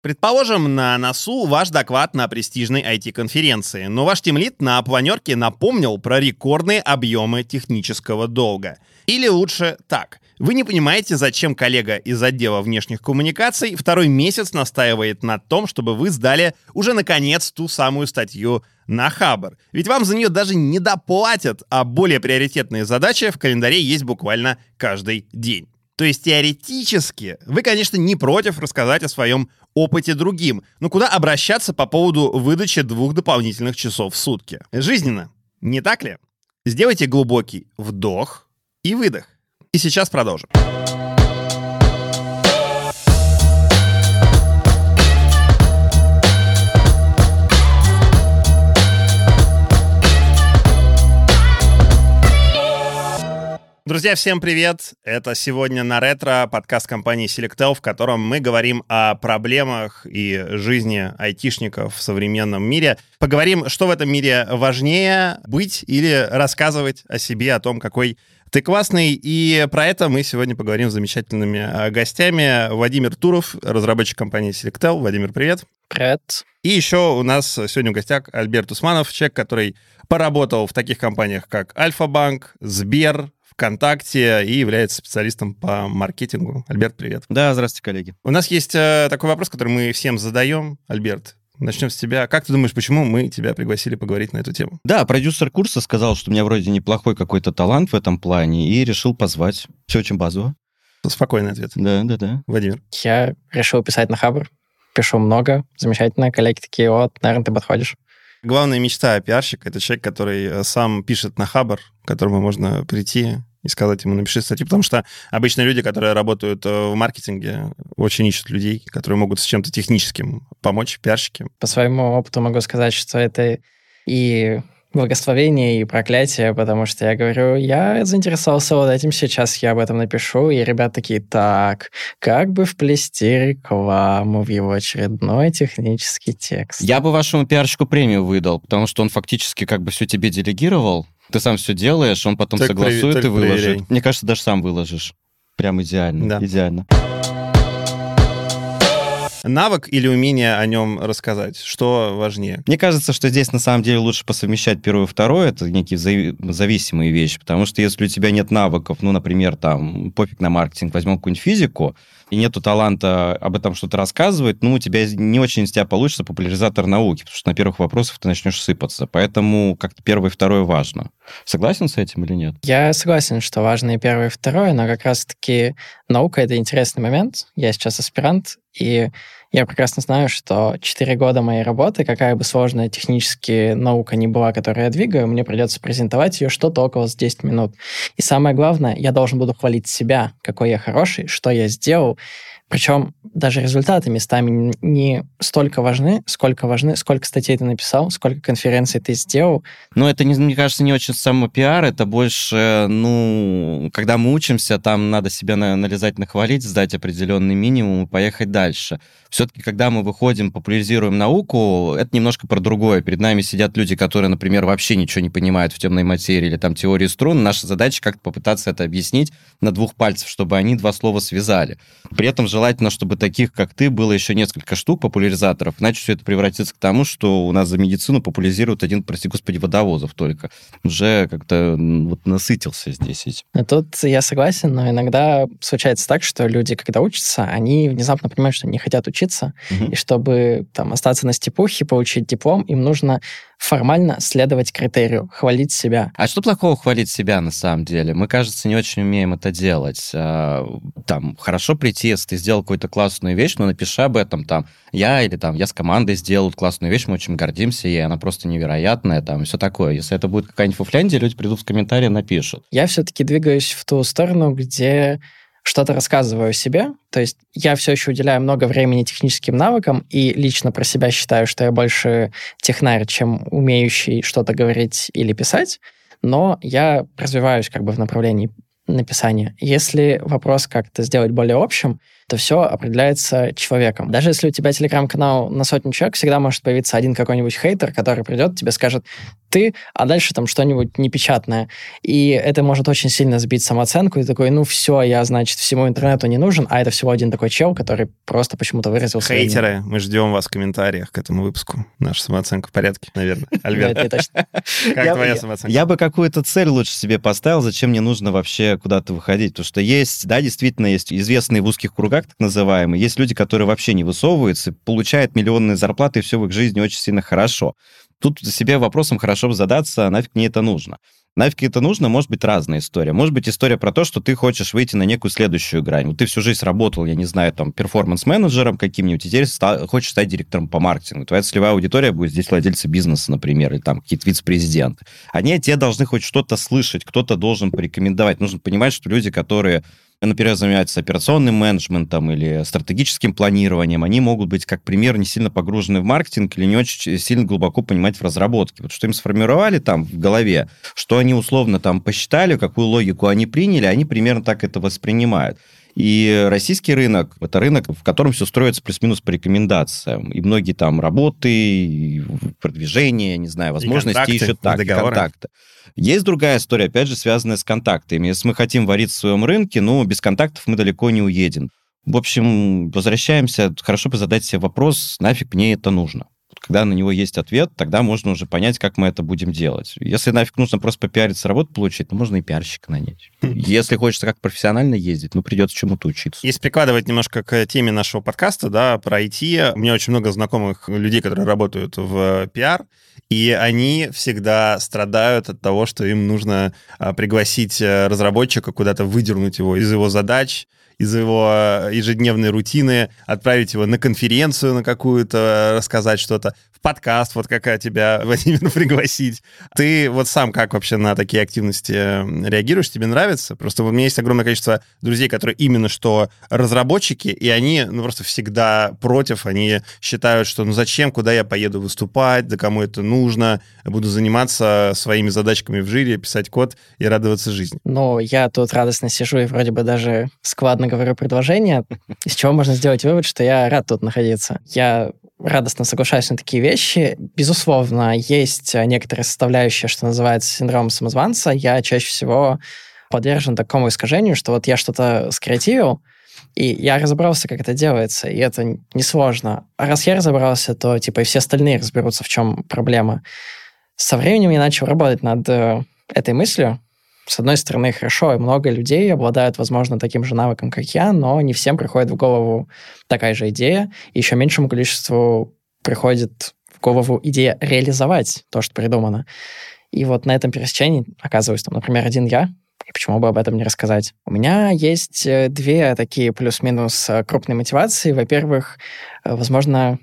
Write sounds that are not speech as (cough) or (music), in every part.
Предположим, на носу ваш доклад на престижной IT-конференции, но ваш тимлит на планерке напомнил про рекордные объемы технического долга. Или лучше так. Вы не понимаете, зачем коллега из отдела внешних коммуникаций второй месяц настаивает на том, чтобы вы сдали уже наконец ту самую статью на Хабр. Ведь вам за нее даже не доплатят, а более приоритетные задачи в календаре есть буквально каждый день. То есть теоретически вы, конечно, не против рассказать о своем опыте другим, но куда обращаться по поводу выдачи двух дополнительных часов в сутки? Жизненно, не так ли? Сделайте глубокий вдох и выдох. И сейчас продолжим. Друзья, всем привет! Это сегодня на ретро подкаст компании Selectel, в котором мы говорим о проблемах и жизни айтишников в современном мире. Поговорим, что в этом мире важнее быть или рассказывать о себе, о том, какой ты классный, и про это мы сегодня поговорим с замечательными а, гостями. Владимир Туров, разработчик компании Selectel. Владимир, привет. Привет. И еще у нас сегодня в гостях Альберт Усманов, человек, который поработал в таких компаниях, как Альфа-Банк, Сбер, ВКонтакте и является специалистом по маркетингу. Альберт, привет. Да, здравствуйте, коллеги. У нас есть э, такой вопрос, который мы всем задаем. Альберт, Начнем с тебя. Как ты думаешь, почему мы тебя пригласили поговорить на эту тему? Да, продюсер курса сказал, что у меня вроде неплохой какой-то талант в этом плане, и решил позвать. Все очень базово. Спокойный ответ. Да, да, да. Владимир. Я решил писать на Хабр. Пишу много. Замечательно. Коллеги такие, вот, наверное, ты подходишь. Главная мечта пиарщика — это человек, который э, сам пишет на Хабр, к которому можно прийти, и сказать ему, напиши статью, потому что обычно люди, которые работают э, в маркетинге, очень ищут людей, которые могут с чем-то техническим помочь, пиарщики. По своему опыту могу сказать, что это и благословение и проклятие, потому что я говорю, я заинтересовался вот этим, сейчас я об этом напишу, и ребята такие, так, как бы вплести рекламу в его очередной технический текст? Я бы вашему пиарщику премию выдал, потому что он фактически как бы все тебе делегировал, ты сам все делаешь, он потом так согласует и выложит. Проверяй. Мне кажется, даже сам выложишь. Прям идеально. Да. Идеально навык или умение о нем рассказать? Что важнее? Мне кажется, что здесь на самом деле лучше посовмещать первое и второе. Это некие зависимые вещи. Потому что если у тебя нет навыков, ну, например, там, пофиг на маркетинг, возьмем какую-нибудь физику, и нету таланта об этом что-то рассказывать, ну, у тебя не очень из тебя получится популяризатор науки, потому что на первых вопросах ты начнешь сыпаться. Поэтому как-то первое и второе важно. Согласен с этим или нет? Я согласен, что важно и первое, и второе, но как раз-таки наука — это интересный момент. Я сейчас аспирант, и я прекрасно знаю, что 4 года моей работы, какая бы сложная технически наука ни была, которую я двигаю, мне придется презентовать ее что-то около 10 минут. И самое главное, я должен буду хвалить себя, какой я хороший, что я сделал, причем даже результаты местами не столько важны, сколько важны, сколько статей ты написал, сколько конференций ты сделал. Но это, мне кажется, не очень самопиар, это больше, ну, когда мы учимся, там надо себя налезать, нахвалить, сдать определенный минимум и поехать дальше. Все-таки, когда мы выходим, популяризируем науку, это немножко про другое. Перед нами сидят люди, которые, например, вообще ничего не понимают в темной материи или там теории струн. Наша задача как-то попытаться это объяснить на двух пальцах, чтобы они два слова связали. При этом желательно, чтобы таких, как ты, было еще несколько штук популяризаторов, иначе все это превратится к тому, что у нас за медицину популяризируют один, прости господи, водовозов только. Уже как-то вот насытился здесь этим. А тут я согласен, но иногда случается так, что люди, когда учатся, они внезапно понимают, что не хотят учиться, mm-hmm. и чтобы там остаться на степухе, получить диплом, им нужно формально следовать критерию, хвалить себя. А что плохого хвалить себя на самом деле? Мы, кажется, не очень умеем это делать. А, там, хорошо прийти, если ты сделал какую-то классную вещь, но напиши об этом там. Я или там я с командой сделал классную вещь, мы очень гордимся ей, она просто невероятная, там, все такое. Если это будет какая-нибудь фуфляндия, люди придут в комментарии, напишут. Я все-таки двигаюсь в ту сторону, где что-то рассказываю о себе. То есть я все еще уделяю много времени техническим навыкам и лично про себя считаю, что я больше технарь, чем умеющий что-то говорить или писать. Но я развиваюсь как бы в направлении написания. Если вопрос как-то сделать более общим, это все определяется человеком. Даже если у тебя телеграм-канал на сотню человек, всегда может появиться один какой-нибудь хейтер, который придет, тебе скажет ты, а дальше там что-нибудь непечатное. И это может очень сильно сбить самооценку, и такой, ну все, я, значит, всему интернету не нужен, а это всего один такой чел, который просто почему-то выразил Хейтеры, мы ждем вас в комментариях к этому выпуску. Наша самооценка в порядке, наверное. (laughs) Альберт, (laughs) как твоя самооценка? Я бы какую-то цель лучше себе поставил, зачем мне нужно вообще куда-то выходить. Потому что есть, да, действительно есть известные в узких кругах, так называемые, есть люди, которые вообще не высовываются, получают миллионные зарплаты, и все в их жизни очень сильно хорошо. Тут себе вопросом хорошо задаться, а нафиг мне это нужно. Нафиг это нужно, может быть разная история. Может быть история про то, что ты хочешь выйти на некую следующую грань. Вот ты всю жизнь работал, я не знаю, там, перформанс-менеджером каким-нибудь, и теперь стал, хочешь стать директором по маркетингу. Твоя целевая аудитория будет здесь владельцы бизнеса, например, или там какие-то вице-президенты. Они от должны хоть что-то слышать, кто-то должен порекомендовать. Нужно понимать, что люди, которые например, занимаются операционным менеджментом или стратегическим планированием, они могут быть, как пример, не сильно погружены в маркетинг или не очень сильно глубоко понимать в разработке. Вот что им сформировали там в голове, что они условно там посчитали, какую логику они приняли, они примерно так это воспринимают. И российский рынок — это рынок, в котором все строится плюс-минус по рекомендациям. И многие там работы, и продвижения, не знаю, возможности еще так, контакты. Есть другая история, опять же, связанная с контактами. Если мы хотим варить в своем рынке, ну, без контактов мы далеко не уедем. В общем, возвращаемся, хорошо бы задать себе вопрос, нафиг мне это нужно. Когда на него есть ответ, тогда можно уже понять, как мы это будем делать. Если нафиг нужно просто попиариться, работу получить, то можно и пиарщика нанять. (laughs) Если хочется как профессионально ездить, ну, придется чему-то учиться. Если прикладывать немножко к теме нашего подкаста, да, про IT, у меня очень много знакомых людей, которые работают в пиар, и они всегда страдают от того, что им нужно а, пригласить э, разработчика куда-то, выдернуть его из его задач, из его э, ежедневной рутины, отправить его на конференцию на какую-то, рассказать что-то, подкаст, вот какая тебя, (laughs) Владимир, пригласить. Ты вот сам как вообще на такие активности э, реагируешь? Тебе нравится? Просто у меня есть огромное количество друзей, которые именно что разработчики, и они ну, просто всегда против, они считают, что ну зачем, куда я поеду выступать, да кому это нужно, буду заниматься своими задачками в жире, писать код и радоваться жизни. Ну, я тут радостно сижу и вроде бы даже складно говорю предложение, из чего можно сделать вывод, что я рад тут находиться. Я радостно соглашаюсь на такие вещи. Безусловно, есть некоторые составляющие, что называется синдромом самозванца. Я чаще всего подвержен такому искажению, что вот я что-то скреативил, и я разобрался, как это делается, и это несложно. А раз я разобрался, то типа и все остальные разберутся, в чем проблема. Со временем я начал работать над э, этой мыслью, с одной стороны, хорошо, и много людей обладают, возможно, таким же навыком, как я, но не всем приходит в голову такая же идея, и еще меньшему количеству приходит в голову идея реализовать то, что придумано. И вот на этом пересечении оказываюсь там, например, один я, и почему бы об этом не рассказать? У меня есть э, две такие плюс-минус э, крупные мотивации. Во-первых, э, возможно,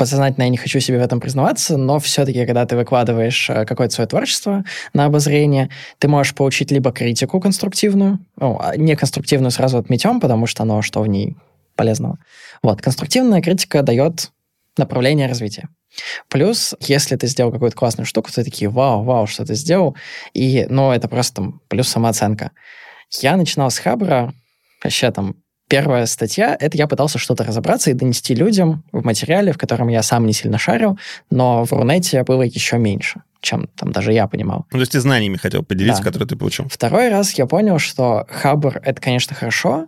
подсознательно я не хочу себе в этом признаваться, но все-таки, когда ты выкладываешь э, какое-то свое творчество на обозрение, ты можешь получить либо критику конструктивную, ну, а не конструктивную сразу отметем, потому что оно что в ней полезного. Вот, конструктивная критика дает направление развития. Плюс, если ты сделал какую-то классную штуку, то такие, вау, вау, что ты сделал, и, ну, это просто там, плюс самооценка. Я начинал с Хабра, вообще там Первая статья — это я пытался что-то разобраться и донести людям в материале, в котором я сам не сильно шарил, но в Рунете было еще меньше чем там даже я понимал. Ну, то есть ты знаниями хотел поделиться, да. которые ты получил. Второй раз я понял, что Хабр — это, конечно, хорошо,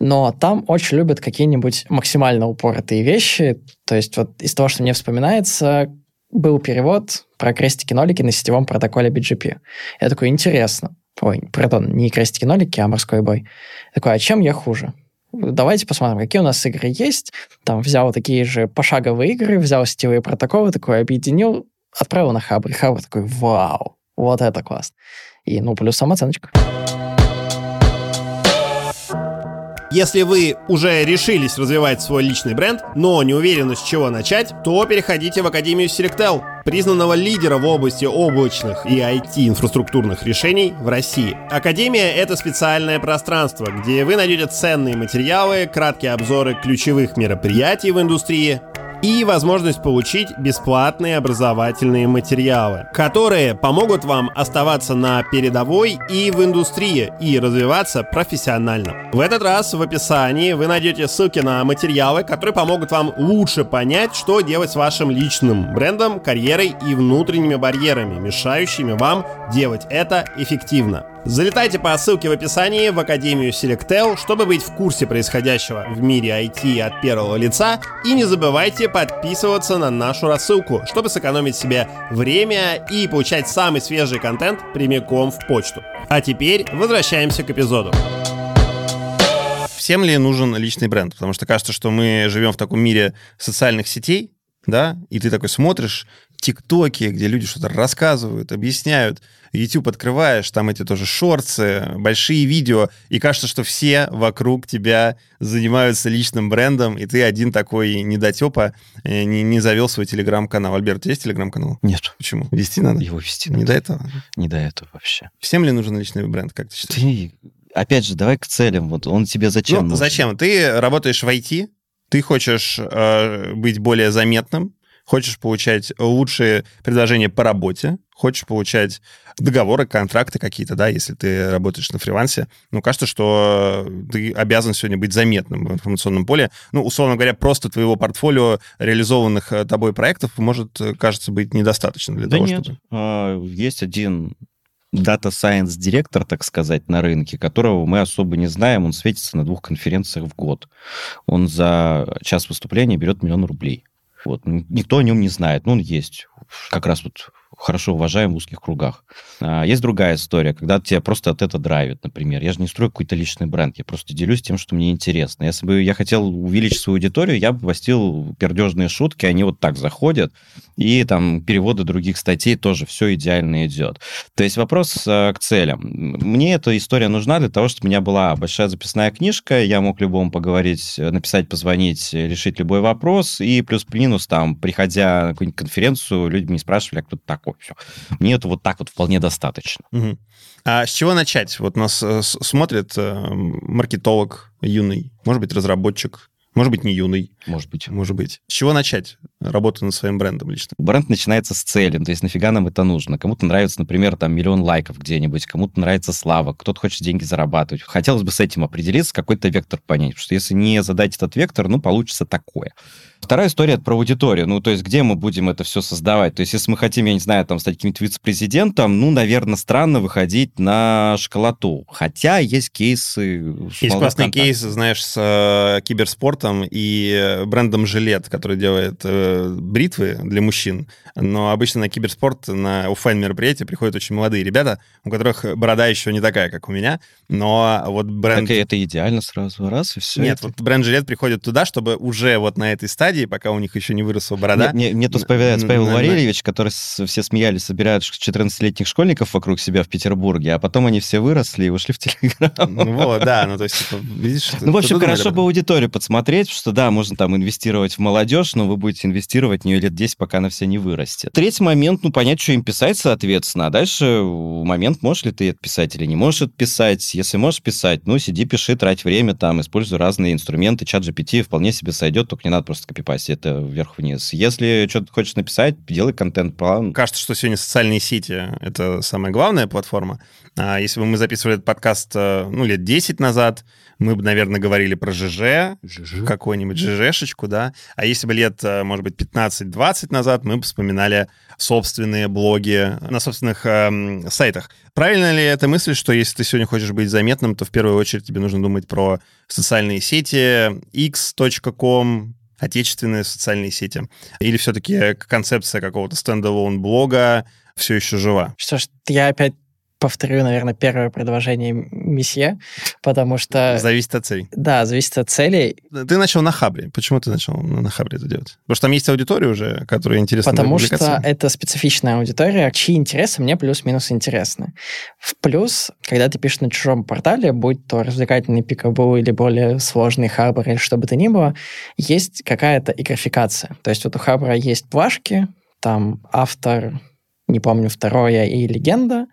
но там очень любят какие-нибудь максимально упоротые вещи. То есть вот из того, что мне вспоминается, был перевод про крестики-нолики на сетевом протоколе BGP. Я такой, интересно. Ой, пардон, не крестики-нолики, а морской бой. Я такой, а чем я хуже? Давайте посмотрим, какие у нас игры есть. Там взял такие же пошаговые игры, взял сетевые протоколы, такой объединил, отправил на Хабр. И Хабр такой, вау, вот это класс. И, ну, плюс самооценочка. Если вы уже решились развивать свой личный бренд, но не уверены, с чего начать, то переходите в Академию Selectel, признанного лидера в области облачных и IT-инфраструктурных решений в России. Академия — это специальное пространство, где вы найдете ценные материалы, краткие обзоры ключевых мероприятий в индустрии, и возможность получить бесплатные образовательные материалы, которые помогут вам оставаться на передовой и в индустрии и развиваться профессионально. В этот раз в описании вы найдете ссылки на материалы, которые помогут вам лучше понять, что делать с вашим личным брендом, карьерой и внутренними барьерами, мешающими вам делать это эффективно. Залетайте по ссылке в описании в Академию Selectel, чтобы быть в курсе происходящего в мире IT от первого лица. И не забывайте подписываться на нашу рассылку, чтобы сэкономить себе время и получать самый свежий контент прямиком в почту. А теперь возвращаемся к эпизоду. Всем ли нужен личный бренд? Потому что кажется, что мы живем в таком мире социальных сетей, да, и ты такой смотришь ТикТоки, где люди что-то рассказывают, объясняют, YouTube открываешь, там эти тоже шорты, большие видео, и кажется, что все вокруг тебя занимаются личным брендом, и ты один такой недотепа, э, не, не завел свой телеграм-канал. Альберт, есть телеграм-канал? Нет. Почему? Вести надо? Его вести надо. Не до этого? Не до этого вообще. Всем ли нужен личный бренд, как ты считаешь? Ты, опять же, давай к целям. Вот он тебе зачем? Ну, нужен? зачем? Ты работаешь в IT, ты хочешь э, быть более заметным, хочешь получать лучшие предложения по работе, хочешь получать договоры, контракты какие-то, да, если ты работаешь на фрилансе, ну, кажется, что ты обязан сегодня быть заметным в информационном поле. Ну, условно говоря, просто твоего портфолио реализованных э, тобой проектов может, э, кажется, быть недостаточно для да того, нет. чтобы... А, есть один Data Science директор, так сказать, на рынке, которого мы особо не знаем, он светится на двух конференциях в год. Он за час выступления берет миллион рублей. Вот. Никто о нем не знает, но он есть. Как раз вот хорошо уважаем в узких кругах. А, есть другая история, когда тебя просто от этого драйвит, например. Я же не строю какой-то личный бренд, я просто делюсь тем, что мне интересно. Если бы я хотел увеличить свою аудиторию, я бы постил пердежные шутки, они вот так заходят, и там переводы других статей тоже все идеально идет. То есть вопрос э, к целям. Мне эта история нужна для того, чтобы у меня была большая записная книжка, я мог любому поговорить, написать, позвонить, решить любой вопрос, и плюс-минус там, приходя на какую-нибудь конференцию, люди мне спрашивали, а кто ты такой? Все. Мне это вот так вот вполне достаточно. Угу. А с чего начать? Вот нас э, смотрит э, маркетолог юный, может быть, разработчик, может быть, не юный. Может быть. Может быть. С чего начать работу над своим брендом лично? Бренд начинается с цели. То есть нафига нам это нужно? Кому-то нравится, например, там миллион лайков где-нибудь, кому-то нравится слава, кто-то хочет деньги зарабатывать. Хотелось бы с этим определиться, какой-то вектор понять. Потому что если не задать этот вектор, ну, получится такое. Вторая история это про аудиторию. Ну, то есть, где мы будем это все создавать? То есть, если мы хотим, я не знаю, там, стать каким-то вице-президентом, ну, наверное, странно выходить на школоту. Хотя есть кейсы... Есть классный кейс, знаешь, с э, киберспортом и брендом «Gillette», который делает э, бритвы для мужчин. Но обычно на киберспорт, на оффлайн мероприятия приходят очень молодые ребята, у которых борода еще не такая, как у меня. Но вот бренд... Так и это идеально сразу, раз, и все. Нет, это... вот бренд «Gillette» приходит туда, чтобы уже вот на этой стадии пока у них еще не выросла борода. Мне, мне, мне тут вспоминается Павел Валерьевич, который с, все смеялись, собирают 14-летних школьников вокруг себя в Петербурге, а потом они все выросли и ушли в Телеграм. Ну вот, да, ну то есть, типа, видишь... Ну, в общем, хорошо бы аудиторию подсмотреть, что да, можно там инвестировать в молодежь, но вы будете инвестировать в нее лет 10, пока она вся не вырастет. Третий момент, ну, понять, что им писать, соответственно. А дальше момент, можешь ли ты это писать или не можешь это писать. Если можешь писать, ну, сиди, пиши, трать время, там, используй разные инструменты. Чат GPT вполне себе сойдет, только не надо просто копипастить это вверх-вниз. Если что-то хочешь написать, делай контент-план. Кажется, что сегодня социальные сети — это самая главная платформа. А если бы мы записывали этот подкаст, э, ну, лет 10 назад, мы бы, наверное, говорили про ЖЖ, ЖЖ. какую-нибудь ЖЖшечку, да. А если бы лет, э, может быть, 15-20 назад, мы вспоминали собственные блоги на собственных э, сайтах. Правильно ли эта мысль, что если ты сегодня хочешь быть заметным, то в первую очередь тебе нужно думать про социальные сети, x.com, отечественные социальные сети? Или все-таки концепция какого-то стендалон блога все еще жива? Что ж, я опять повторю, наверное, первое предложение месье, потому что... Зависит от целей. Да, зависит от целей. Ты начал на Хабре. Почему ты начал на Хабре это делать? Потому что там есть аудитория уже, которая интересна Потому что это специфичная аудитория, чьи интересы мне плюс-минус интересны. В плюс, когда ты пишешь на чужом портале, будь то развлекательный пикабу или более сложный Хабр или что бы то ни было, есть какая-то игрофикация. То есть вот у Хабра есть плашки, там автор не помню, второе и легенда,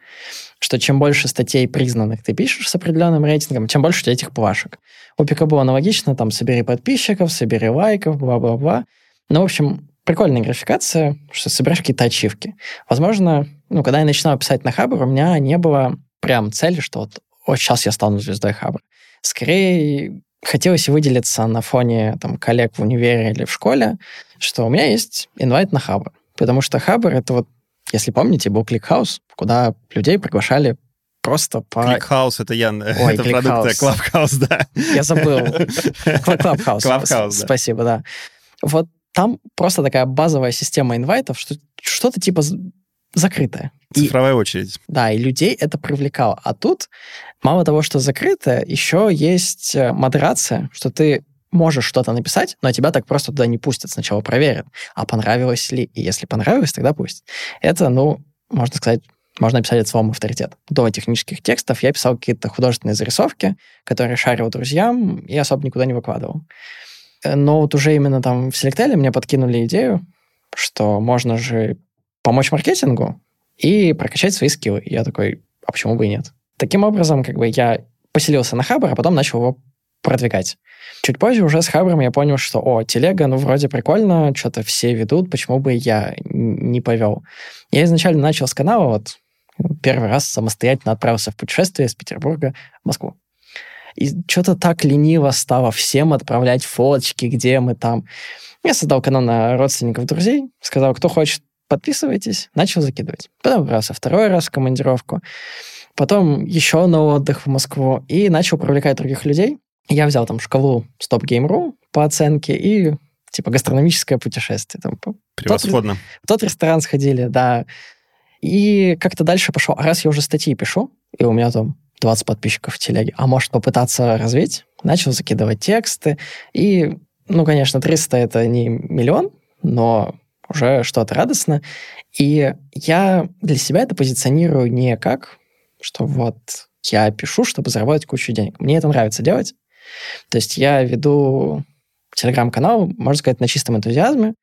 что чем больше статей признанных ты пишешь с определенным рейтингом, тем больше у тебя этих плашек. У Пикабу аналогично, там, собери подписчиков, собери лайков, бла-бла-бла. Ну, в общем, прикольная графикация, что собираешь какие-то ачивки. Возможно, ну, когда я начинал писать на Хабр, у меня не было прям цели, что вот, вот сейчас я стану звездой Хабра. Скорее, хотелось выделиться на фоне там, коллег в универе или в школе, что у меня есть invite на Хабр. Потому что Хабр — это вот, если помните, был ClickHouse, куда людей приглашали просто по... ClickHouse — это я, Ой, это продукт Clubhouse, да. Я забыл. (laughs) Clubhouse. Clubhouse, Спасибо, да. Вот там просто такая базовая система invite ов, что что-то типа закрытое. Цифровая и, очередь. Да, и людей это привлекало. А тут мало того, что закрыто, еще есть э, модерация, что ты можешь что-то написать, но тебя так просто туда не пустят. Сначала проверят, а понравилось ли. И если понравилось, тогда пусть. Это, ну, можно сказать, можно написать от своего авторитета. До технических текстов я писал какие-то художественные зарисовки, которые шарил друзьям и особо никуда не выкладывал. Э, но вот уже именно там в Селектеле мне подкинули идею, что можно же помочь маркетингу и прокачать свои скиллы. Я такой, а почему бы и нет? Таким образом, как бы я поселился на Хабр, а потом начал его продвигать. Чуть позже уже с Хабром я понял, что, о, телега, ну, вроде прикольно, что-то все ведут, почему бы я не повел. Я изначально начал с канала, вот, первый раз самостоятельно отправился в путешествие из Петербурга в Москву. И что-то так лениво стало всем отправлять фоточки, где мы там. Я создал канал на родственников, друзей, сказал, кто хочет, подписывайтесь, начал закидывать. Потом отправился второй раз в командировку, потом еще на отдых в Москву и начал привлекать других людей. Я взял там шкалу Stop Game.ru по оценке и типа гастрономическое путешествие. Там, Превосходно. В тот, в тот ресторан сходили, да. И как-то дальше пошел. А раз я уже статьи пишу, и у меня там 20 подписчиков в телеге, а может попытаться развить? Начал закидывать тексты. И, ну, конечно, 300 это не миллион, но уже что-то радостно. И я для себя это позиционирую не как, что вот я пишу, чтобы заработать кучу денег. Мне это нравится делать. То есть я веду телеграм-канал, можно сказать, на чистом энтузиазме.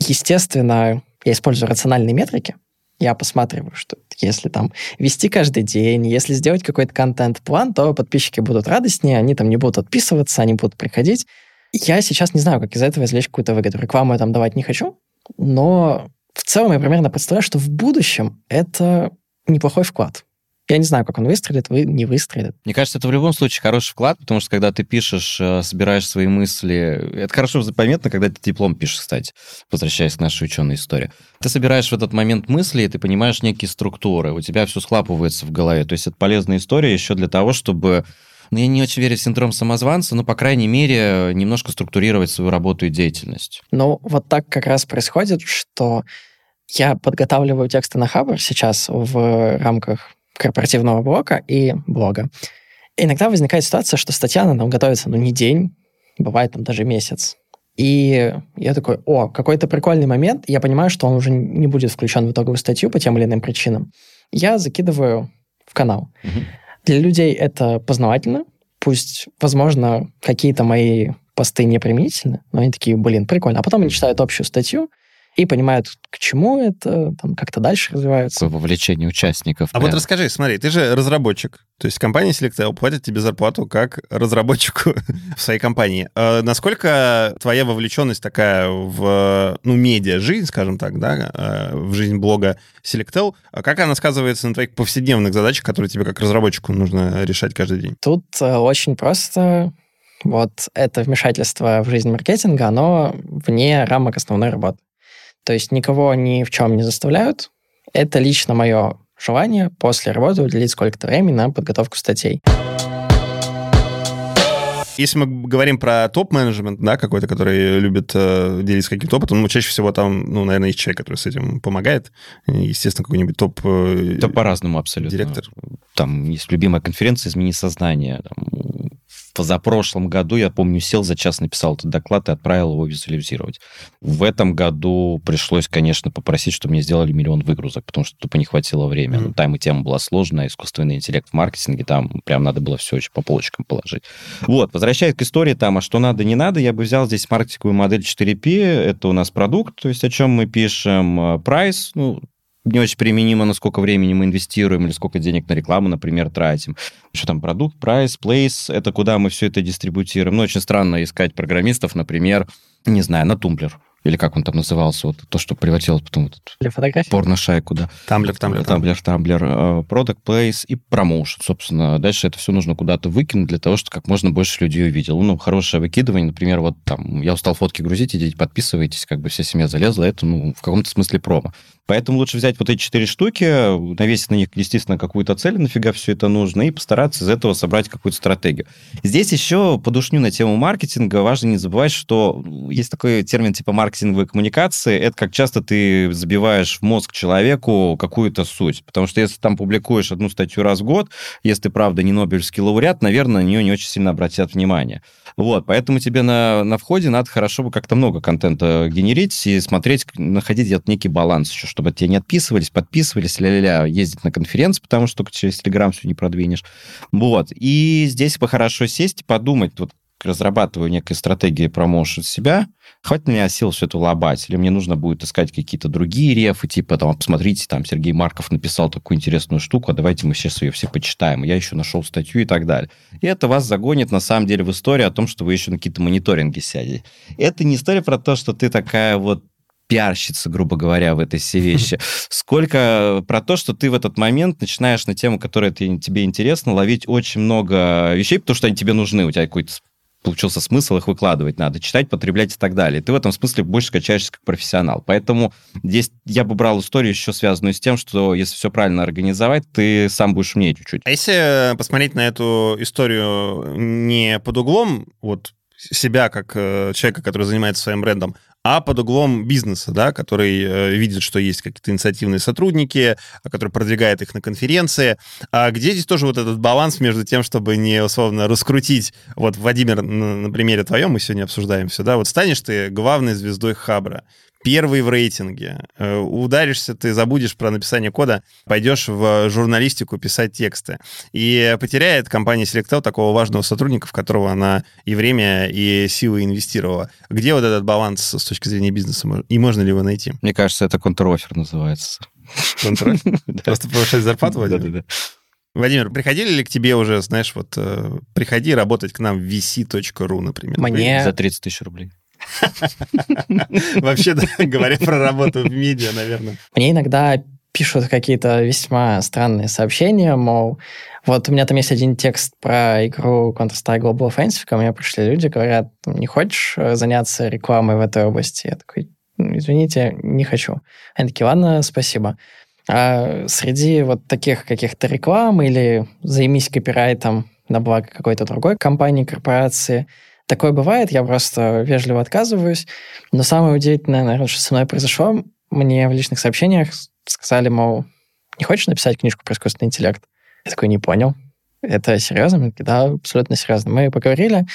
Естественно, я использую рациональные метрики, я посматриваю, что если там вести каждый день, если сделать какой-то контент-план, то подписчики будут радостнее, они там не будут отписываться, они будут приходить. Я сейчас не знаю, как из этого извлечь какую-то выгоду. Рекламу я там давать не хочу, но в целом я примерно представляю, что в будущем это неплохой вклад. Я не знаю, как он выстрелит, вы не выстрелит. Мне кажется, это в любом случае хороший вклад, потому что когда ты пишешь, э, собираешь свои мысли, это хорошо заметно, когда ты диплом пишешь, кстати, возвращаясь к нашей ученой истории. Ты собираешь в этот момент мысли, и ты понимаешь некие структуры, у тебя все схлапывается в голове. То есть это полезная история еще для того, чтобы ну, я не очень верю в синдром самозванца, но, по крайней мере, немножко структурировать свою работу и деятельность. Ну, вот так как раз происходит, что я подготавливаю тексты на Хабр сейчас в рамках корпоративного блока и блога. Иногда возникает ситуация, что статья на нам готовится, ну, не день, бывает там даже месяц. И я такой, о, какой-то прикольный момент, я понимаю, что он уже не будет включен в итоговую статью по тем или иным причинам. Я закидываю в канал. Угу. Для людей это познавательно, пусть, возможно, какие-то мои посты не применительны, но они такие, блин, прикольно. А потом они читают общую статью, и понимают, к чему это, там как-то дальше развиваются. Какое вовлечение участников. А прям. вот расскажи, смотри, ты же разработчик, то есть компания Selectel платит тебе зарплату как разработчику (laughs) в своей компании. А насколько твоя вовлеченность такая в, ну, медиа жизнь, скажем так, да, а, в жизнь блога Selectel, а как она сказывается на твоих повседневных задачах, которые тебе как разработчику нужно решать каждый день? Тут э, очень просто вот это вмешательство в жизнь маркетинга, оно вне рамок основной работы. То есть никого ни в чем не заставляют. Это лично мое желание после работы уделить сколько-то времени на подготовку статей. Если мы говорим про топ-менеджмент, да, какой-то, который любит э, делиться каким-то опытом, ну, чаще всего там, ну, наверное, есть человек, который с этим помогает. Естественно, какой-нибудь топ... Э, да по-разному абсолютно. Директор. Там есть любимая конференция «Измени сознание». Там, позапрошлом году, я помню, сел за час, написал этот доклад и отправил его визуализировать. В этом году пришлось, конечно, попросить, чтобы мне сделали миллион выгрузок, потому что тупо не хватило времени. Mm-hmm. Ну, там и тема была сложная, искусственный интеллект в маркетинге, там прям надо было все очень по полочкам положить. Вот, возвращаясь к истории там, а что надо, не надо, я бы взял здесь маркетинговую модель 4P, это у нас продукт, то есть о чем мы пишем, э, прайс, ну, не очень применимо, на сколько времени мы инвестируем или сколько денег на рекламу, например, тратим. Что там, продукт, прайс, плейс, это куда мы все это дистрибутируем. Ну, очень странно искать программистов, например, не знаю, на тумблер или как он там назывался, вот то, что превратилось потом в Для фотографий? порно-шайку, да. Тамблер, тамблер. Тамблер, Тамблер, Product Place и Promotion, собственно. Дальше это все нужно куда-то выкинуть для того, чтобы как можно больше людей увидел. Ну, хорошее выкидывание, например, вот там, я устал фотки грузить, идите подписывайтесь, как бы вся семья залезла, это, ну, в каком-то смысле промо. Поэтому лучше взять вот эти четыре штуки, навесить на них, естественно, какую-то цель, нафига все это нужно, и постараться из этого собрать какую-то стратегию. Здесь еще подушню на тему маркетинга. Важно не забывать, что есть такой термин типа маркетинговой коммуникации. Это как часто ты забиваешь в мозг человеку какую-то суть. Потому что если там публикуешь одну статью раз в год, если ты, правда, не Нобелевский лауреат, наверное, на нее не очень сильно обратят внимание. Вот, поэтому тебе на, на входе надо хорошо бы как-то много контента генерить и смотреть, находить где-то некий баланс еще, чтобы тебе не отписывались, подписывались, ля-ля-ля, ездить на конференции, потому что только через Телеграм все не продвинешь. Вот. И здесь бы хорошо сесть и подумать, вот разрабатываю некие стратегии промоушен себя, хватит ли меня сил все это лобать, или мне нужно будет искать какие-то другие рефы, типа, там, посмотрите, там, Сергей Марков написал такую интересную штуку, а давайте мы сейчас ее все почитаем, я еще нашел статью и так далее. И это вас загонит, на самом деле, в историю о том, что вы еще на какие-то мониторинги сядете. Это не история про то, что ты такая вот пиарщица, грубо говоря, в этой все вещи, (laughs) сколько про то, что ты в этот момент начинаешь на тему, которая тебе интересна, ловить очень много вещей, потому что они тебе нужны, у тебя какой-то получился смысл, их выкладывать надо, читать, потреблять и так далее. Ты в этом смысле больше качаешься как профессионал. Поэтому здесь я бы брал историю еще связанную с тем, что если все правильно организовать, ты сам будешь умнее чуть-чуть. А если посмотреть на эту историю не под углом вот себя как э, человека, который занимается своим брендом, а под углом бизнеса, да, который э, видит, что есть какие-то инициативные сотрудники, а, который продвигает их на конференции. А где здесь тоже вот этот баланс между тем, чтобы не условно раскрутить, вот, Владимир, на, примере твоем мы сегодня обсуждаем все, да, вот станешь ты главной звездой Хабра, первый в рейтинге. Э, ударишься, ты забудешь про написание кода, пойдешь в журналистику писать тексты. И потеряет компания Selectel такого важного сотрудника, в которого она и время, и силы инвестировала. Где вот этот баланс с точки зрения бизнеса? И можно ли его найти? Мне кажется, это контрофер называется. Контроль? Просто повышать зарплату? Да-да-да. Владимир, приходили ли к тебе уже, знаешь, вот э, приходи работать к нам в vc.ru, например? Мне... За 30 тысяч рублей. (laughs) Вообще, говоря про работу в медиа, наверное. Мне иногда пишут какие-то весьма странные сообщения, мол, вот у меня там есть один текст про игру Counter-Strike Global Offensive, ко мне пришли люди, говорят, не хочешь э, заняться рекламой в этой области? Я такой, «Ну, извините, не хочу. Они такие, ладно, спасибо. А среди вот таких каких-то реклам или займись копирайтом на благо какой-то другой компании, корпорации – Такое бывает, я просто вежливо отказываюсь. Но самое удивительное, наверное, что со мной произошло, мне в личных сообщениях сказали, мол, не хочешь написать книжку про искусственный интеллект? Я такой, не понял. Это серьезно? Да, абсолютно серьезно. Мы поговорили.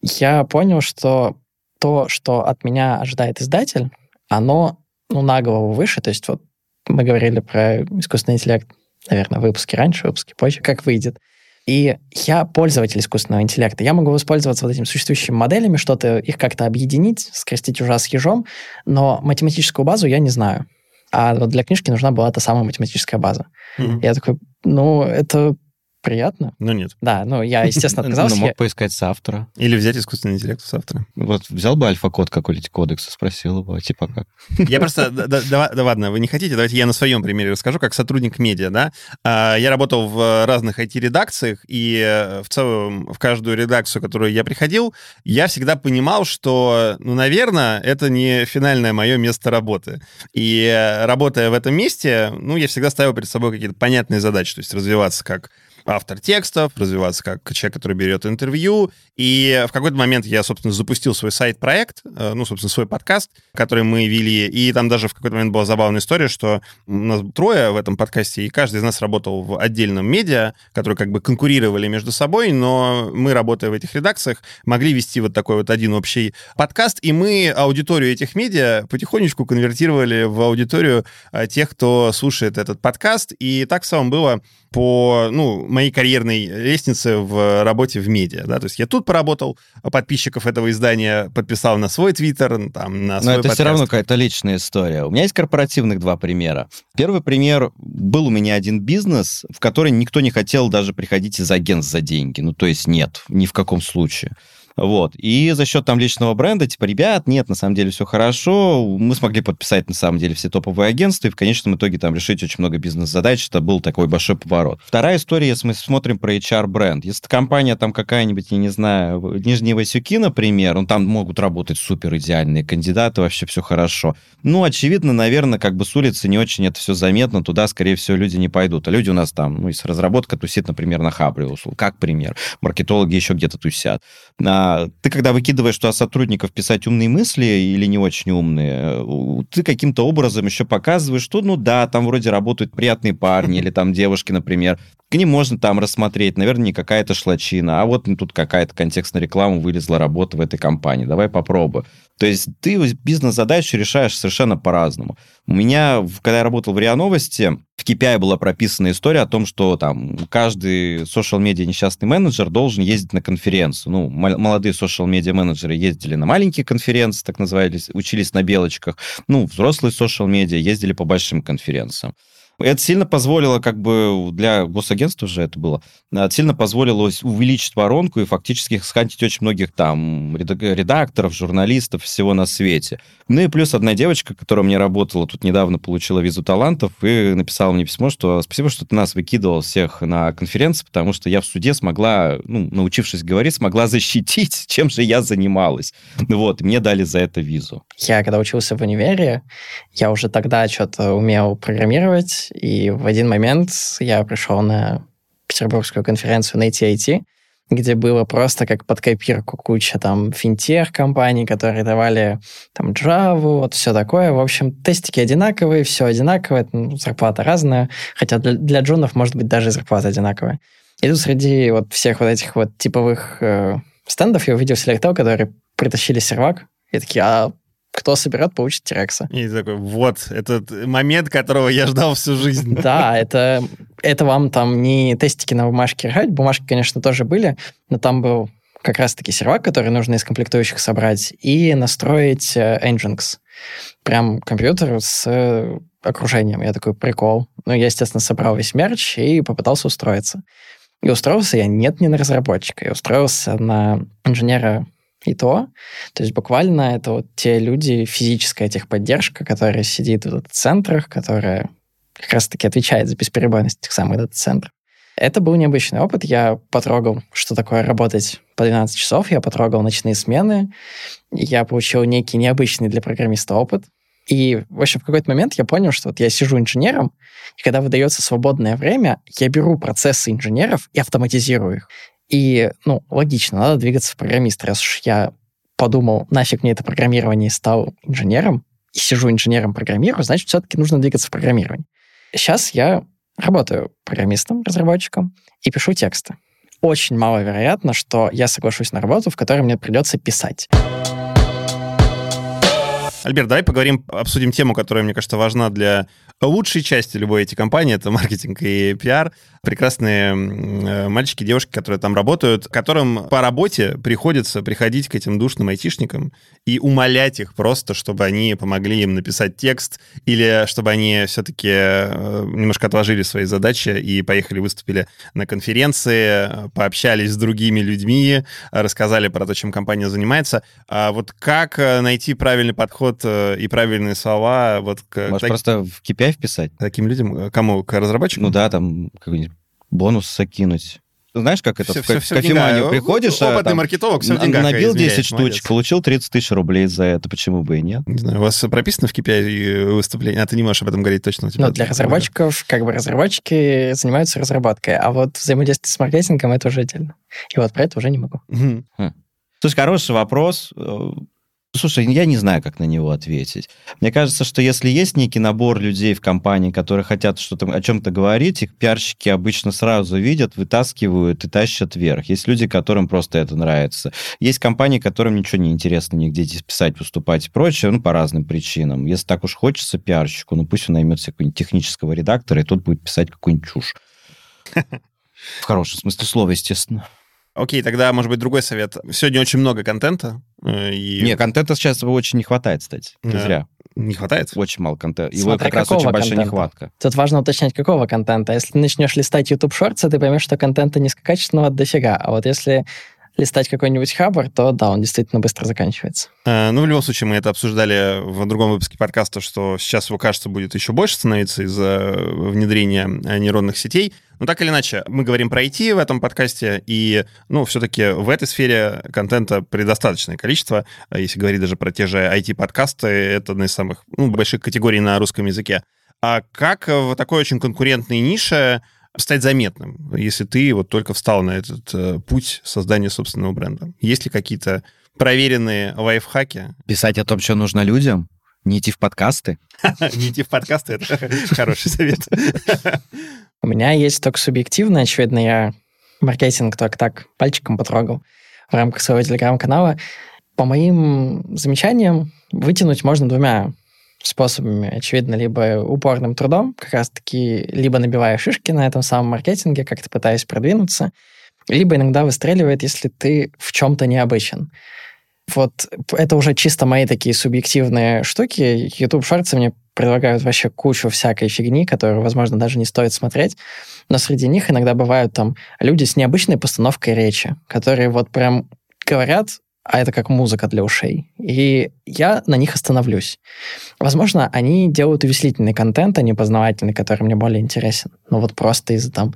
Я понял, что то, что от меня ожидает издатель, оно ну, на голову выше. То есть вот мы говорили про искусственный интеллект, наверное, в выпуске раньше, в выпуске позже, как выйдет. И я пользователь искусственного интеллекта. Я могу воспользоваться вот этими существующими моделями, что-то их как-то объединить, скрестить ужа с ежом, но математическую базу я не знаю. А вот для книжки нужна была та самая математическая база. Mm-hmm. Я такой, ну, это приятно. Ну, нет. Да, ну, я, естественно, отказался. Ну, мог поискать соавтора. Или взять искусственный интеллект с автора. Вот взял бы альфа-код какой-нибудь кодекса, спросил его, типа как. Я просто, да ладно, вы не хотите, давайте я на своем примере расскажу, как сотрудник медиа, да. А, я работал в разных IT-редакциях, и э, в целом в каждую редакцию, в которую я приходил, я всегда понимал, что, ну, наверное, это не финальное мое место работы. И э, работая в этом месте, ну, я всегда ставил перед собой какие-то понятные задачи, то есть развиваться как автор текстов, развиваться как человек, который берет интервью. И в какой-то момент я, собственно, запустил свой сайт-проект, э, ну, собственно, свой подкаст, который мы вели. И там даже в какой-то момент была забавная история, что у нас трое в этом подкасте, и каждый из нас работал в отдельном медиа, которые как бы конкурировали между собой, но мы, работая в этих редакциях, могли вести вот такой вот один общий подкаст, и мы аудиторию этих медиа потихонечку конвертировали в аудиторию э, тех, кто слушает этот подкаст. И так в целом было по, ну, моей карьерной лестнице в работе в медиа, да, то есть я тут поработал, подписчиков этого издания подписал на свой твиттер, там, на свой Но это подкаст. все равно какая-то личная история. У меня есть корпоративных два примера. Первый пример, был у меня один бизнес, в который никто не хотел даже приходить из агентств за деньги, ну, то есть нет, ни в каком случае. Вот. И за счет там личного бренда, типа, ребят, нет, на самом деле все хорошо, мы смогли подписать, на самом деле, все топовые агентства, и в конечном итоге там решить очень много бизнес-задач, это был такой большой поворот. Вторая история, если мы смотрим про HR-бренд. Если компания там какая-нибудь, я не знаю, Нижний Васюки, например, ну, там могут работать супер идеальные кандидаты, вообще все хорошо. Ну, очевидно, наверное, как бы с улицы не очень это все заметно, туда, скорее всего, люди не пойдут. А люди у нас там, ну, если разработка тусит, например, на Хабре, как пример. Маркетологи еще где-то тусят. А, ты, когда выкидываешь туда сотрудников писать умные мысли или не очень умные, ты каким-то образом еще показываешь, что, ну да, там вроде работают приятные парни (laughs) или там девушки, например, к ним можно там рассмотреть, наверное, не какая-то шлачина, а вот тут какая-то контекстная реклама вылезла работа в этой компании, давай попробуй. То есть ты бизнес-задачу решаешь совершенно по-разному. У меня, когда я работал в РИА Новости, в KPI была прописана история о том, что там каждый social-медиа несчастный менеджер должен ездить на конференцию. Ну, молодые social-медиа менеджеры ездили на маленькие конференции, так назывались, учились на белочках. Ну, взрослые social-медиа ездили по большим конференциям. Это сильно позволило, как бы для госагентства же это было, это сильно позволило увеличить воронку и фактически схантить очень многих там редакторов, журналистов, всего на свете. Ну и плюс одна девочка, которая мне работала, тут недавно получила визу талантов и написала мне письмо, что спасибо, что ты нас выкидывал всех на конференции, потому что я в суде смогла, ну, научившись говорить, смогла защитить, чем же я занималась. Вот, мне дали за это визу. Я, когда учился в универе, я уже тогда что-то умел программировать, и в один момент я пришел на петербургскую конференцию на IT, где было просто как под копирку куча там финтех-компаний, которые давали там Java, вот все такое. В общем, тестики одинаковые, все одинаковое, зарплата разная, хотя для, для джунов может быть даже зарплата одинаковая. И тут среди вот всех вот этих вот типовых э, стендов я увидел Selectel, которые притащили сервак, и такие, а кто соберет, получит Терекса. И такой, вот, этот момент, которого я ждал всю жизнь. (laughs) Да, это, это вам там не тестики на бумажке решать. Бумажки, конечно, тоже были, но там был как раз-таки сервак, который нужно из комплектующих собрать, и настроить э, Nginx. Прям компьютер с э, окружением. Я такой, прикол. Ну, я, естественно, собрал весь мерч и попытался устроиться. И устроился я нет, не на разработчика. Я устроился на инженера и то. То есть буквально это вот те люди, физическая техподдержка, которая сидит в центрах, которая как раз-таки отвечает за бесперебойность этих самых дата-центров. Это был необычный опыт. Я потрогал, что такое работать по 12 часов. Я потрогал ночные смены. Я получил некий необычный для программиста опыт. И, в общем, в какой-то момент я понял, что вот я сижу инженером, и когда выдается свободное время, я беру процессы инженеров и автоматизирую их. И, ну, логично, надо двигаться в программист. Раз уж я подумал, нафиг мне это программирование, стал инженером, и сижу инженером, программирую, значит, все-таки нужно двигаться в программирование. Сейчас я работаю программистом, разработчиком и пишу тексты. Очень маловероятно, что я соглашусь на работу, в которой мне придется писать. Альберт, давай поговорим, обсудим тему, которая, мне кажется, важна для лучшей части любой эти компании, это маркетинг и пиар. Прекрасные э, мальчики, девушки, которые там работают, которым по работе приходится приходить к этим душным айтишникам и умолять их просто, чтобы они помогли им написать текст или чтобы они все-таки э, немножко отложили свои задачи и поехали, выступили на конференции, пообщались с другими людьми, рассказали про то, чем компания занимается. А вот как э, найти правильный подход и правильные слова вот к... Может, так... просто в KPI вписать. Таким людям? Э, кому? К разработчикам? Ну да, там какой-нибудь бонус закинуть. Знаешь, как это? Все, в, все, все кофеманию приходишь, а Опытный там, маркетолог, все в деньгах Набил 10 штучек, получил 30 тысяч рублей за это. Почему бы и нет? Не знаю, у вас прописано в KPI выступление? А ты не можешь об этом говорить точно? Ну, для разработчиков, как бы разработчики занимаются разработкой, а вот взаимодействие с маркетингом — это уже отдельно. И вот про это уже не могу. Хм. Слушай, хороший вопрос. Слушай, я не знаю, как на него ответить. Мне кажется, что если есть некий набор людей в компании, которые хотят что-то о чем-то говорить, их пиарщики обычно сразу видят, вытаскивают и тащат вверх. Есть люди, которым просто это нравится. Есть компании, которым ничего не интересно нигде здесь писать, выступать и прочее, ну, по разным причинам. Если так уж хочется пиарщику, ну, пусть он наймет себе какого-нибудь технического редактора, и тот будет писать какую-нибудь чушь. (laughs) В хорошем смысле слова, естественно. Окей, тогда, может быть, другой совет. Сегодня очень много контента. Э, и... Не, контента сейчас очень не хватает, кстати. Не да. зря. Не хватает? Очень мало контента. Его Смотри, как раз очень большая контента? нехватка. Тут важно уточнять, какого контента. Если ты начнешь листать YouTube Shorts, ты поймешь, что контента низкокачественного дофига. А вот если листать какой-нибудь хабр, то да, он действительно быстро заканчивается. Э, ну, в любом случае, мы это обсуждали в другом выпуске подкаста, что сейчас его, кажется, будет еще больше становиться из-за внедрения э, нейронных сетей. Но так или иначе, мы говорим про IT в этом подкасте, и, ну, все-таки в этой сфере контента предостаточное количество. Если говорить даже про те же IT-подкасты, это одна из самых ну, больших категорий на русском языке. А как в такой очень конкурентной нише стать заметным, если ты вот только встал на этот э, путь создания собственного бренда? Есть ли какие-то проверенные лайфхаки? Писать о том, что нужно людям, не идти в подкасты. (laughs) Не идти в подкасты — это (laughs) хороший совет. У меня есть только субъективно, очевидно, я маркетинг только так пальчиком потрогал в рамках своего телеграм-канала. По моим замечаниям, вытянуть можно двумя способами. Очевидно, либо упорным трудом, как раз-таки, либо набивая шишки на этом самом маркетинге, как-то пытаясь продвинуться, либо иногда выстреливает, если ты в чем-то необычен. Вот это уже чисто мои такие субъективные штуки. YouTube Shorts мне предлагают вообще кучу всякой фигни, которую, возможно, даже не стоит смотреть. Но среди них иногда бывают там люди с необычной постановкой речи, которые вот прям говорят а это как музыка для ушей. И я на них остановлюсь. Возможно, они делают увеселительный контент, а не познавательный, который мне более интересен. Но вот просто из-за там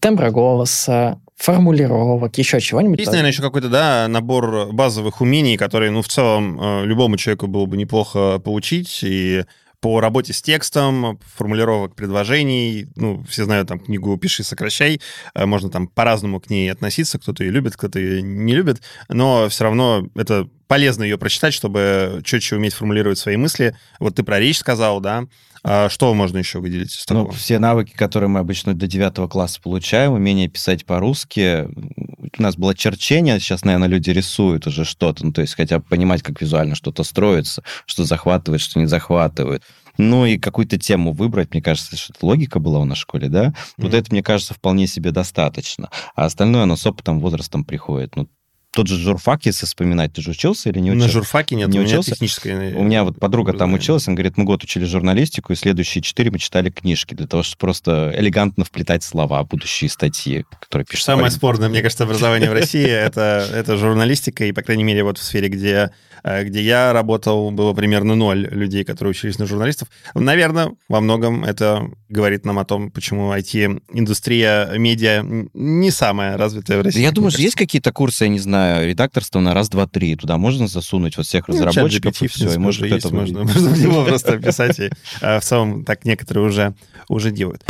тембра голоса, формулировок, еще чего-нибудь. Есть, наверное, еще какой-то, да, набор базовых умений, которые, ну, в целом, э, любому человеку было бы неплохо получить, и по работе с текстом, формулировок предложений. Ну, все знают там книгу «Пиши, сокращай». Э, можно там по-разному к ней относиться. Кто-то ее любит, кто-то ее не любит. Но все равно это полезно ее прочитать, чтобы четче уметь формулировать свои мысли. Вот ты про речь сказал, да? А что можно еще выделить из ну, такого? Ну, все навыки, которые мы обычно до девятого класса получаем, умение писать по-русски. У нас было черчение, сейчас, наверное, люди рисуют уже что-то, ну, то есть хотя бы понимать, как визуально что-то строится, что захватывает, что не захватывает. Ну и какую-то тему выбрать, мне кажется, что это логика была у нас в школе, да? Mm-hmm. Вот это, мне кажется, вполне себе достаточно. А остальное, оно с опытом, возрастом приходит. Ну, тот же журфак, если вспоминать, ты же учился или не учился? На журфаке нет, не у учился? техническое. У меня вот подруга там училась, он говорит, мы год учили журналистику, и следующие четыре мы читали книжки для того, чтобы просто элегантно вплетать слова, будущие статьи, которые пишут. Самое спорное, мне кажется, образование в России это, это журналистика, и, по крайней мере, вот в сфере, где, э, где я работал, было примерно ноль людей, которые учились на журналистов. Наверное, во многом это говорит нам о том, почему IT-индустрия медиа не самая развитая в России. Я думаю, что есть какие-то курсы, я не знаю, редакторство на раз, два, три. Туда можно засунуть вот всех ну, разработчиков ну, и все. И может есть, это можно, (laughs) можно в него просто писать. И а, в целом так некоторые уже, уже делают.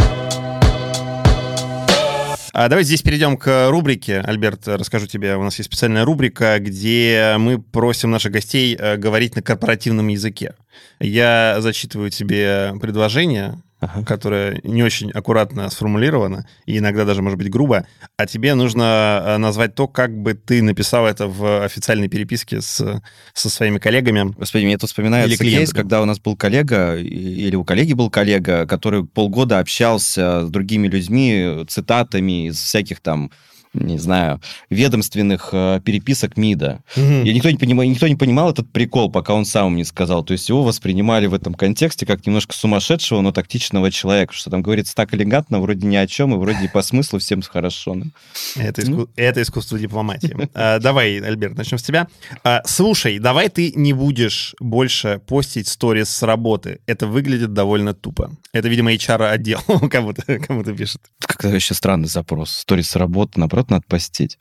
А давайте здесь перейдем к рубрике. Альберт, расскажу тебе, у нас есть специальная рубрика, где мы просим наших гостей э, говорить на корпоративном языке. Я зачитываю тебе предложение, ага. которая не очень аккуратно сформулирована, и иногда даже, может быть, грубо, а тебе нужно э, назвать то, как бы ты написал это в официальной переписке с, со своими коллегами. Господи, мне тут вспоминается кейс, когда у нас был коллега, или у коллеги был коллега, который полгода общался с другими людьми цитатами из всяких там не знаю, ведомственных э, переписок МИДа. Угу. И никто не, понимал, никто не понимал этот прикол, пока он сам не сказал. То есть его воспринимали в этом контексте как немножко сумасшедшего, но тактичного человека, что там говорится так элегантно, вроде ни о чем, и вроде по смыслу всем хорошо. Это, иску... ну. это искусство дипломатии. А, давай, Альберт, начнем с тебя. А, слушай, давай ты не будешь больше постить сторис с работы. Это выглядит довольно тупо. Это, видимо, HR-отдел (laughs) кому-то кому пишет. Как-то вообще странный запрос. Сторис с работы, наоборот, наоборот, надо постить.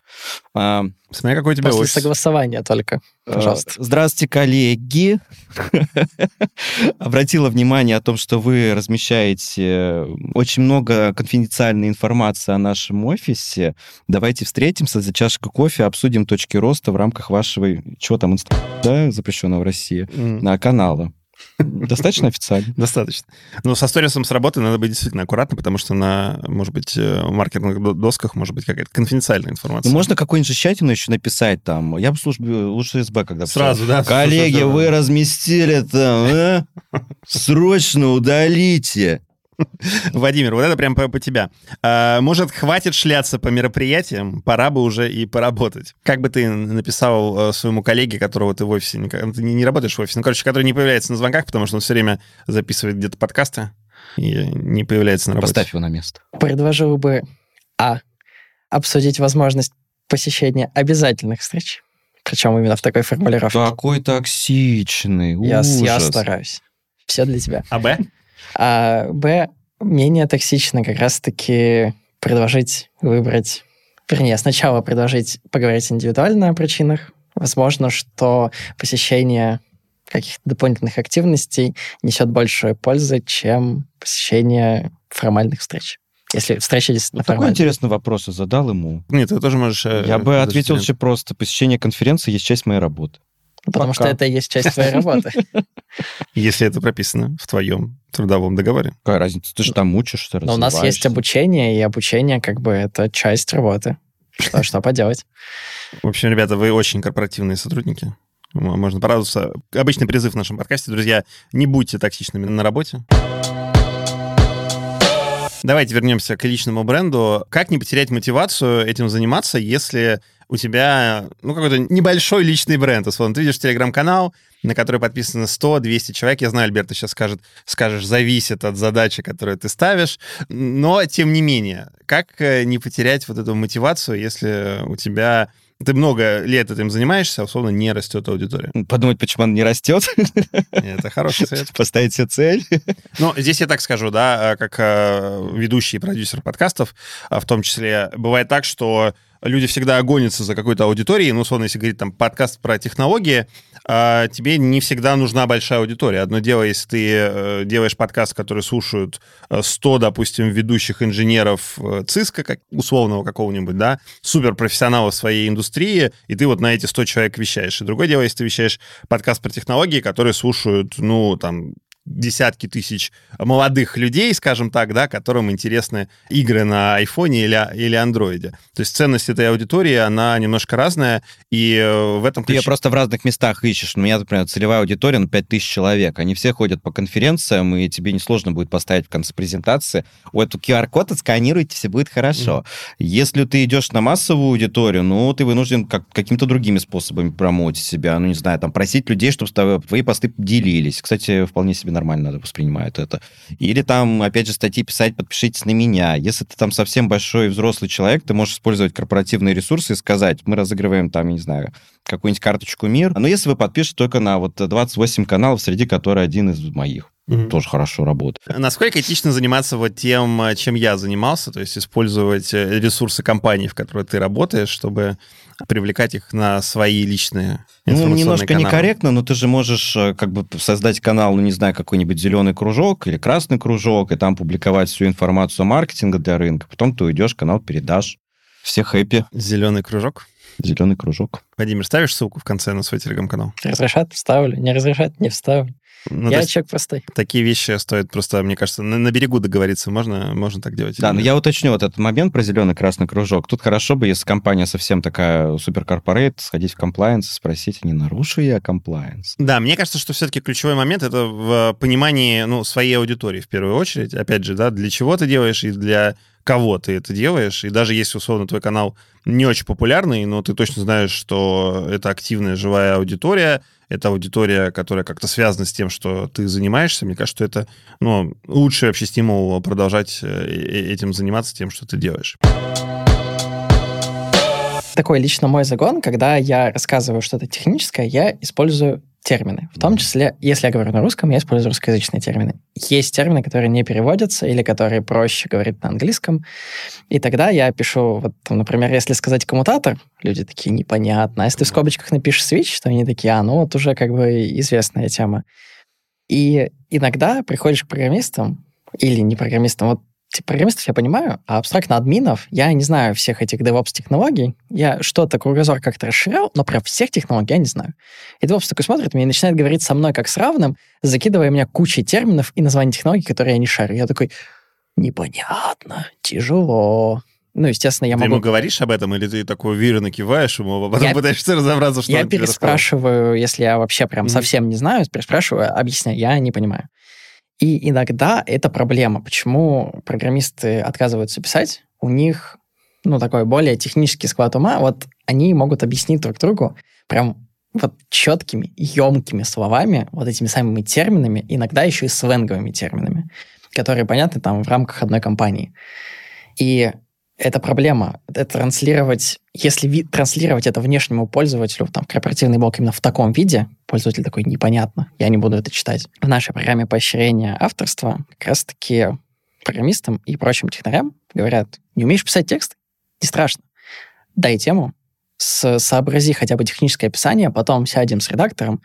А, Смотри, какой у тебя После офис. согласования только, а, пожалуйста. Здравствуйте, коллеги. (laughs) Обратила внимание о том, что вы размещаете э, очень много конфиденциальной информации о нашем офисе. Давайте встретимся за чашкой кофе, обсудим точки роста в рамках вашего, чего там, да, запрещенного в России, на канала. Достаточно официально? (laughs) Достаточно. Но со сторисом с работы надо быть действительно аккуратно, потому что на, может быть, э, маркетинговых досках может быть какая-то конфиденциальная информация. Ну, можно какую-нибудь жестятину еще написать там. Я бы службе лучше СБ, когда... Сразу, да? Коллеги, вы разместили там, а? (laughs) Срочно удалите. (laughs) Владимир, вот это прям по, по тебя. А, может, хватит шляться по мероприятиям, пора бы уже и поработать. Как бы ты написал э, своему коллеге, которого ты в офисе, ты не, не работаешь в офисе, ну, короче, который не появляется на звонках, потому что он все время записывает где-то подкасты и не появляется на работе. Поставь его на место. Предложил бы, а, обсудить возможность посещение обязательных встреч. Причем именно в такой формулировке. Такой токсичный, Я, ужас. я стараюсь. Все для тебя. А Б? А Б, менее токсично как раз-таки предложить выбрать... Вернее, сначала предложить поговорить индивидуально о причинах. Возможно, что посещение каких-то дополнительных активностей несет большую пользу, чем посещение формальных встреч. Если встреча действительно Такой формальная. интересный вопрос я задал ему. Нет, ты тоже можешь... э, Я бы ответил очень просто. Посещение конференции есть часть моей работы. Потому Пока. что это и есть часть твоей работы. (laughs) Если это прописано в твоем трудовом договоре. Какая разница? Ты же там учишься, Но у нас есть обучение, и обучение как бы это часть работы. Что, что поделать? В общем, ребята, вы очень корпоративные сотрудники. Можно порадоваться. Обычный призыв в нашем подкасте, друзья, не будьте токсичными на работе. Давайте вернемся к личному бренду. Как не потерять мотивацию этим заниматься, если у тебя ну, какой-то небольшой личный бренд? Условно, ты видишь телеграм-канал, на который подписано 100-200 человек. Я знаю, Альберт, ты сейчас скажет, скажешь, зависит от задачи, которую ты ставишь. Но, тем не менее, как э, не потерять вот эту мотивацию, если у тебя... Ты много лет этим занимаешься, а условно не растет аудитория. Подумать, почему она не растет, (laughs) Это хороший совет. поставить себе цель. Ну, здесь я так скажу, да, э, как э, ведущий и продюсер подкастов, а в том числе, бывает так, что люди всегда гонятся за какой-то аудиторией, ну, условно, если говорить там подкаст про технологии, а, тебе не всегда нужна большая аудитория. Одно дело, если ты э, делаешь подкаст, который слушают э, 100, допустим, ведущих инженеров э, ЦИСКа, как, условного какого-нибудь, да, суперпрофессионалов своей индустрии, и ты вот на эти 100 человек вещаешь. И другое дело, если ты вещаешь подкаст про технологии, которые слушают, ну, там, десятки тысяч молодых людей, скажем так, да, которым интересны игры на айфоне или, или андроиде. То есть ценность этой аудитории, она немножко разная, и э, в этом Ты ее ключе... просто в разных местах ищешь. У меня, например, целевая аудитория на 5000 человек. Они все ходят по конференциям, и тебе несложно будет поставить в конце презентации. У эту QR-код отсканируйте, все будет хорошо. Если ты идешь на массовую аудиторию, ну, ты вынужден как, какими-то другими способами промоутить себя. Ну, не знаю, там, просить людей, чтобы твои посты делились. Кстати, вполне себе нормально воспринимают это. Или там, опять же, статьи писать, подпишитесь на меня. Если ты там совсем большой взрослый человек, ты можешь использовать корпоративные ресурсы и сказать, мы разыгрываем там, я не знаю, какую-нибудь карточку мир. Но если вы подпишете только на вот 28 каналов, среди которых один из моих, Мгм. тоже хорошо работает. Насколько этично заниматься вот тем, э, чем я занимался, то есть использовать э, ресурсы компании, в которой ты работаешь, чтобы привлекать их на свои личные Ну, немножко каналы? некорректно, но ты же можешь э, как бы создать канал, ну, не знаю, какой-нибудь зеленый кружок или красный кружок, и там публиковать всю информацию о маркетинге для рынка. Потом ты уйдешь, канал передашь. Все хэппи. Зеленый кружок. Зеленый кружок. Владимир, ставишь ссылку в конце на свой телеграм-канал? Разрешат, вставлю. Не разрешат, не вставлю. Ну, Я есть человек простой. такие вещи стоит просто, мне кажется, на, на берегу договориться. Можно, можно так делать? Да, но я уточню вот этот момент про зеленый-красный кружок. Тут хорошо бы, если компания совсем такая суперкорпорейт, сходить в комплайенс и спросить, не нарушу я комплайенс? Да, мне кажется, что все-таки ключевой момент это в понимании ну, своей аудитории в первую очередь. Опять же, да, для чего ты делаешь и для кого ты это делаешь. И даже если, условно, твой канал не очень популярный, но ты точно знаешь, что это активная живая аудитория, это аудитория, которая как-то связана с тем, что ты занимаешься, мне кажется, что это ну, лучший вообще стимул продолжать э, э, этим заниматься, тем, что ты делаешь. Такой лично мой загон, когда я рассказываю что-то техническое, я использую термины. В том числе, если я говорю на русском, я использую русскоязычные термины. Есть термины, которые не переводятся или которые проще говорить на английском. И тогда я пишу, вот, там, например, если сказать коммутатор, люди такие, непонятно. А если ты в скобочках напишешь switch, то они такие, а, ну вот уже как бы известная тема. И иногда приходишь к программистам или не программистам, вот программистов я понимаю, а абстрактно админов я не знаю всех этих DevOps-технологий. Я что-то, кругозор как-то расширял, но про всех технологий я не знаю. И DevOps такой смотрит меня и начинает говорить со мной как с равным, закидывая меня кучей терминов и названий технологий, которые я не шарю. Я такой, непонятно, тяжело. Ну, естественно, я ты могу... ему говоришь об этом, или ты такой уверенно киваешь ему, а потом Я- пытаешься разобраться, что я переспрашиваю, если я вообще прям Мгм. совсем не знаю, переспрашиваю, объясняю, я не понимаю. И иногда это проблема. Почему программисты отказываются писать? У них, ну, такой более технический склад ума. Вот они могут объяснить друг другу прям вот четкими, емкими словами, вот этими самыми терминами, иногда еще и сленговыми терминами, которые понятны там в рамках одной компании. И это проблема. Это транслировать, если ви, транслировать это внешнему пользователю, там, корпоративный блок именно в таком виде, пользователь такой, непонятно, я не буду это читать. В нашей программе поощрения авторства как раз-таки программистам и прочим технарям говорят, не умеешь писать текст? Не страшно. Дай тему, сообрази хотя бы техническое описание, потом сядем с редактором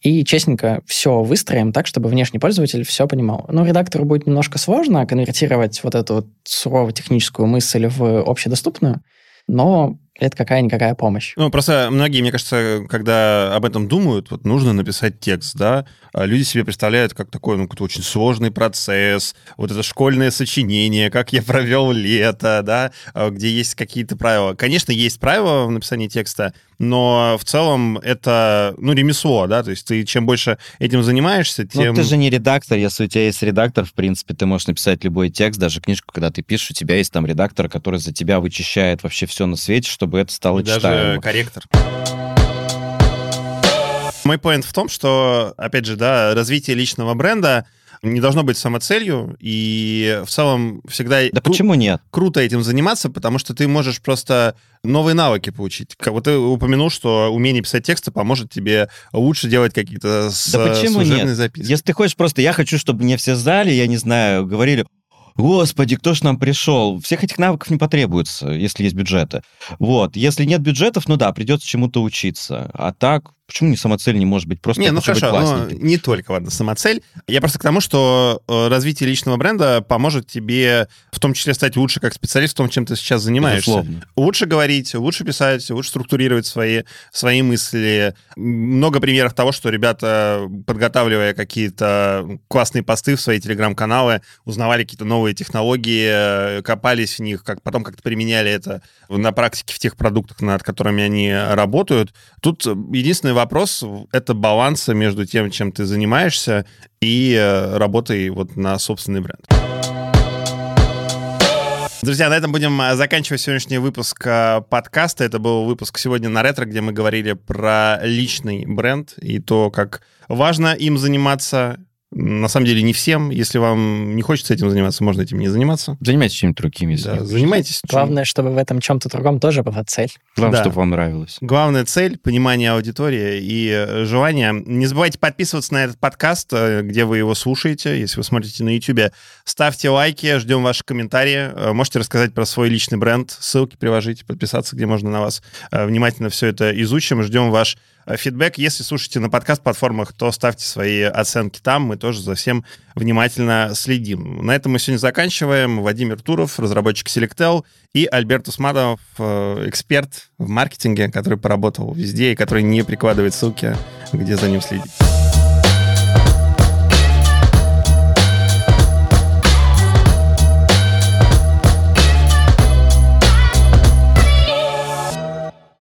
и честненько все выстроим так, чтобы внешний пользователь все понимал. Ну, редактору будет немножко сложно конвертировать вот эту вот суровую техническую мысль в общедоступную, но это какая-никакая помощь. Ну, просто многие, мне кажется, когда об этом думают, вот нужно написать текст, да, а люди себе представляют как такой, ну, какой-то очень сложный процесс, вот это школьное сочинение, как я провел лето, да, а, где есть какие-то правила. Конечно, есть правила в написании текста, но в целом это, ну, ремесло, да, то есть ты чем больше этим занимаешься, тем... Ну, ты же не редактор, если у тебя есть редактор, в принципе, ты можешь написать любой текст, даже книжку, когда ты пишешь, у тебя есть там редактор, который за тебя вычищает вообще все на свете, чтобы это стало И даже читаемо. корректор. Мой поинт в том, что, опять же, да, развитие личного бренда не должно быть самоцелью, и в целом всегда Да кру- почему нет? круто этим заниматься, потому что ты можешь просто новые навыки получить. Как вот ты упомянул, что умение писать тексты поможет тебе лучше делать какие-то с- Да почему нет? записки. Если ты хочешь просто, я хочу, чтобы мне все знали, я не знаю, говорили, Господи, кто ж нам пришел? Всех этих навыков не потребуется, если есть бюджеты. Вот. Если нет бюджетов, ну да, придется чему-то учиться. А так, почему не самоцель не может быть? Просто Не, ну хорошо, но классненьким. не только, ладно, самоцель. Я просто к тому, что э, развитие личного бренда поможет тебе в том числе стать лучше как специалист в том, чем ты сейчас занимаешься. Безусловно. Лучше говорить, лучше писать, лучше структурировать свои, свои мысли. Много примеров того, что ребята, подготавливая какие-то классные посты в свои телеграм-каналы, узнавали какие-то новые технологии, э, копались в них, как, потом как-то применяли это на практике в тех продуктах, над которыми они работают. Тут единственный вопрос — это баланс между тем, чем ты занимаешься, и э, работой вот на собственный бренд. Друзья, на этом будем а, заканчивать сегодняшний выпуск а, подкаста. Это был выпуск сегодня на ретро, где мы говорили про личный бренд и то, как важно им заниматься. На самом деле не всем. Если вам не хочется этим заниматься, можно этим не заниматься. Занимайтесь чем-нибудь другим, если Да, занимайтесь. Главное, чтобы в этом чем-то другом тоже была цель. Главное, Да. чтобы вам нравилось. Главная цель — понимание аудитории и э, желание. Не забывайте подписываться на этот подкаст, э, где вы его слушаете. Если вы смотрите на YouTube, ставьте лайки, ждем ваши комментарии. Э, Можете рассказать про свой личный бренд, ссылки приложите, подписаться, где можно на вас. Внимательно все это изучим, ждем ваш фидбэк. Если слушаете на подкаст-платформах, то ставьте свои оценки там, мы тоже за всем внимательно следим. На этом мы сегодня заканчиваем. Владимир Туров, разработчик Selectel, и Альберт Усманов, э, эксперт в маркетинге, который поработал везде и который не прикладывает ссылки, где за ним следить.